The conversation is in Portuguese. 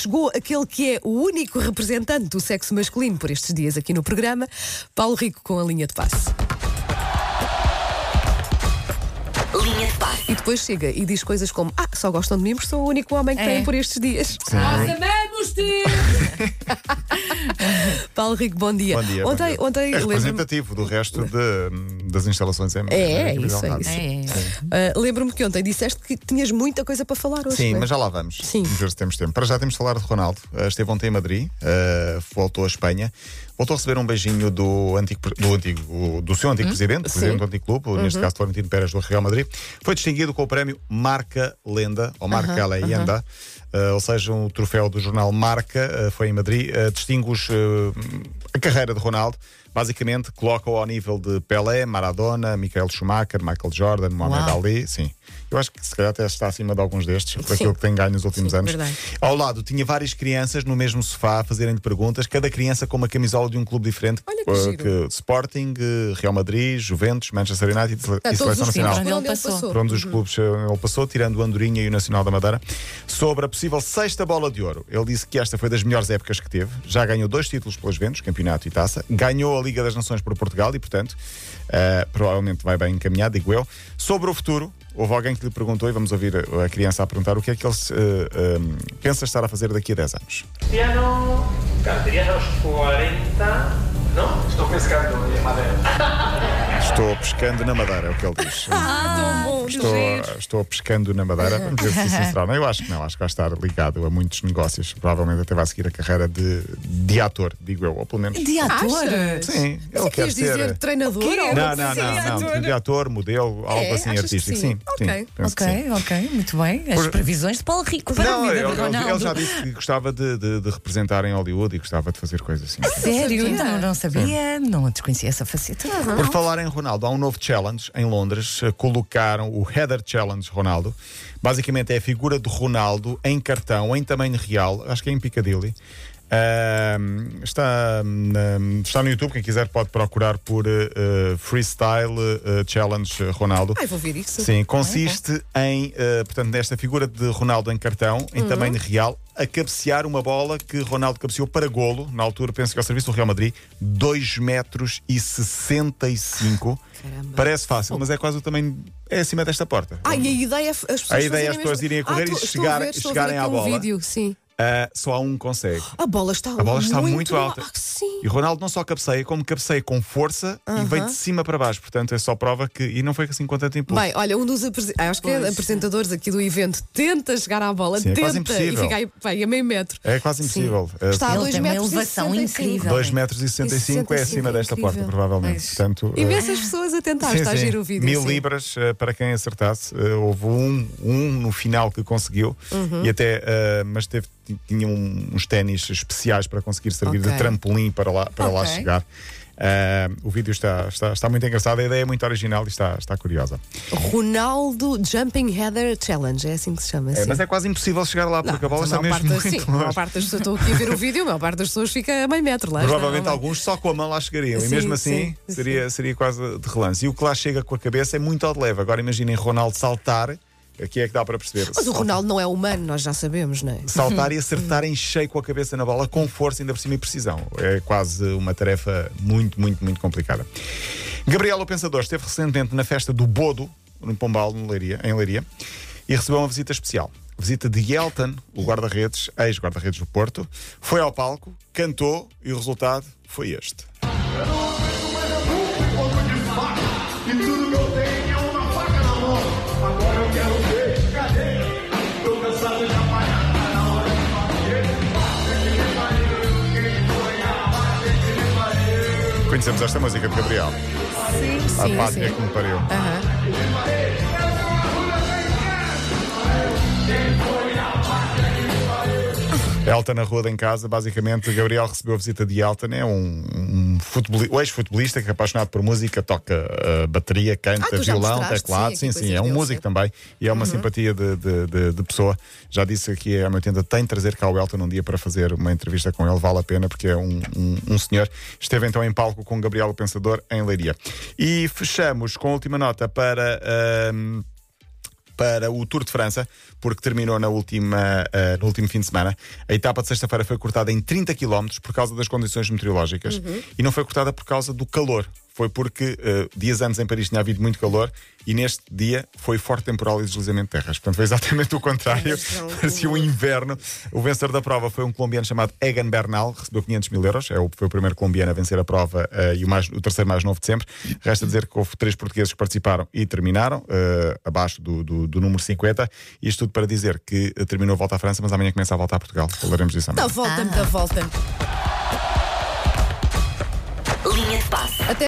chegou aquele que é o único representante do sexo masculino por estes dias aqui no programa, Paulo Rico com a linha de passe. Linha de passe. E depois chega e diz coisas como: Ah, só gostam de mim porque sou o único homem que É. têm por estes dias. Nós amamos-te! Paulo Rico, bom dia. Bom dia. Ontem, bom dia. ontem é representativo do resto de- das instalações em É, é isso, é isso. É. Ah, lembro-me que ontem disseste que tinhas muita coisa para falar hoje. Sim, é? mas já lá vamos. Sim. Vamos ver se temos tempo. Para já temos de falar de Ronaldo. Uh, esteve ontem em Madrid, uh, voltou à Espanha, voltou a receber um beijinho do antigo, do, antigo, do seu antigo presidente, Sim. presidente do antigo clube, neste caso Florentino Pérez do Real Madrid. Foi distinguido com o prémio Marca Lenda, ou Marca Leyenda, uh, ou seja, um troféu do jornal Marca, uh, foi em Madrid, uh, distingue os, uh, a carreira de Ronaldo. Basicamente, coloca-o ao nível de Pelé, Maradona, Michael Schumacher, Michael Jordan, Mohamed Uau. Ali. Sim. Eu acho que se calhar até está acima de alguns destes, por aquilo que tem ganho nos últimos Sim, anos. verdade. Ao lado tinha várias crianças no mesmo sofá a fazerem-lhe perguntas, cada criança com uma camisola de um clube diferente. Olha que Uh, giro. Sporting, uh, Real Madrid, Juventus, Manchester United e Seleção Nacional. por ele onde ele passou. passou. Por onde os clubes uh, ele passou, tirando o Andorinha e o Nacional da Madeira, sobre a possível sexta bola de ouro. Ele disse que esta foi das melhores épocas que teve. Já ganhou dois títulos pelos Juventus, campeonato e taça. Ganhou Liga das Nações por Portugal e, portanto, uh, provavelmente vai bem encaminhado, digo eu. Sobre o futuro, houve alguém que lhe perguntou, e vamos ouvir a, criança a perguntar o que é que ele uh, um, pensa estar a fazer daqui a 10 anos. Cristiano, carterías a los 40, ¿no? Estoy pescando en madera. Estou pescando na Madeira, é o que ele diz. Ah, tão bom. Estou, estou pescando na Madeira. Vamos ver se isso será. Não, eu acho que não. Acho que vai estar ligado a muitos negócios. Provavelmente até vai seguir a carreira de, de ator, digo eu, ou pelo menos. De ator? Sim, ele é que quer ias dizer ser. treinador? ou- Não, não, não, não. De ator, modelo, algo É? assim artístico. sim? Sim, Ok. Ok, ok, muito bem. As Por- previsões de Paulo Rico para a Não, vida ele, ele- Ronaldo. ele já disse que gostava de, de- de representar em Hollywood e gostava de fazer coisas assim. Sério? Não, não sabia, não desconhecia essa faceta. Por falar em Ronaldo, há um novo challenge em Londres. eh, Colocaram o Header Challenge Ronaldo. Basicamente é a figura de Ronaldo em cartão, em tamanho real. Acho que é em Piccadilly. Ahm, está, na- está no YouTube. Quem quiser pode procurar por eh, Freestyle eh, Challenge Ronaldo. Ai, vou ver isso. Sim, consiste em, eh, portanto, nesta figura de Ronaldo em cartão, em tamanho real, a cabecear uma bola que Ronaldo cabeceou para golo, na altura, penso que ao serviço do Real Madrid, 2 metros e 65. Caramba. Parece fácil, mas é quase o tamanho. É acima desta porta. Ai, a ideia é as pessoas A ideia é as pessoas irem a correr Ah, e estou a chegarem- à aqui um bola. vídeo, sim. Ah, só há um consegue. A bola está A bola está muito, al- alta. Ah, sim. E o Ronaldo não só cabeceia, como cabeceia com força e vem de cima para baixo. Portanto, é só prova que. E não foi assim com tanto impulso. Bem, olha, um dos apresen- acho que é apresentadores aqui do evento tenta chegar à bola, Sim, é tenta quase e impossível. fica aí, bem, a meio metro. É quase impossível. Ah, Está a Ele 2 tem uma metros e elevação 65. incrível. 2 metros e 65 é acima é desta porta, provavelmente. Portanto, eh, Imensas pessoas a tentar, sim, está a sim. giro o vídeo. Mil sim. libras eh, para quem acertasse. Eh, houve um, um no final que conseguiu Uhum. e até, mas teve, tinha uns ténis especiais para conseguir servir Ok. de trampolim para lá, para lá Ok. chegar. Eh, o vídeo está, está, está muito engraçado, a ideia é muito original e está, está curiosa. Ronaldo Jumping Header Challenge, é assim que se chama. É, sim. mas é quase impossível chegar lá, porque a bola está mesmo muito sim, a maior longe. parte das pessoas estou aqui a ver o vídeo, a maior parte das pessoas fica a meio metro lá. Provavelmente não é? alguns só com a mão lá chegariam Sim, e mesmo sim, assim sim. seria, seria quase de relance. E o que lá chega com a cabeça é muito ao de leve. Agora imaginem Ronaldo saltar, aqui é que dá para perceber. Mas o Ronaldo não é humano, nós já sabemos, não é? Saltar e acertar em cheio com a cabeça na bola, com força, ainda por cima e precisão. É quase uma tarefa muito, muito, muito complicada. Gabriel, o Pensador, esteve recentemente na festa do Bodo, no Pombal, no Leiria, em Leiria, e recebeu uma visita especial. Visita de Elton, o guarda-redes, ex-guarda-redes do Porto, foi ao palco, cantou e o resultado foi este. Conhecemos esta música de Gabriel. Sim, A sim, pátria sim. que me pariu. Aham. Elton na rua de em casa, basicamente, Gabriel recebeu a visita de Elton, é um, o ex-futebolista que é apaixonado por música, toca uh, bateria, canta, Ah, violão, teclado, sim, sim, sim, é um músico. Uhum. também e é uma simpatia de, de- de- de pessoa. Já disse aqui a M80 tem de trazer cá o Elton um dia para fazer uma entrevista com ele, vale a pena, porque é um, um- um senhor. Esteve então em palco com Gabriel o Pensador em Leiria. E fechamos com a última nota para. ahm, para o Tour de França, porque terminou na última, eh, no último fim de semana. A etapa de sexta-feira foi cortada em 30 km por causa das condições meteorológicas e não foi cortada por causa do calor. Foi porque eh, dias antes em Paris tinha havido muito calor e neste dia foi forte temporal e deslizamento de terras. Portanto, foi exatamente o contrário. Parecia um inverno. O vencedor da prova foi um colombiano chamado Egan Bernal, recebeu 500 mil euros. É o, foi o primeiro colombiano a vencer a prova eh, e o, mais, o terceiro mais novo de sempre. Resta dizer que houve três portugueses que participaram e terminaram, eh, abaixo do, do, do número 50. Isto tudo para dizer que terminou a volta à França, mas amanhã começa a volta a Portugal. Falaremos disso amanhã. Dá volta-me, dá volta-me.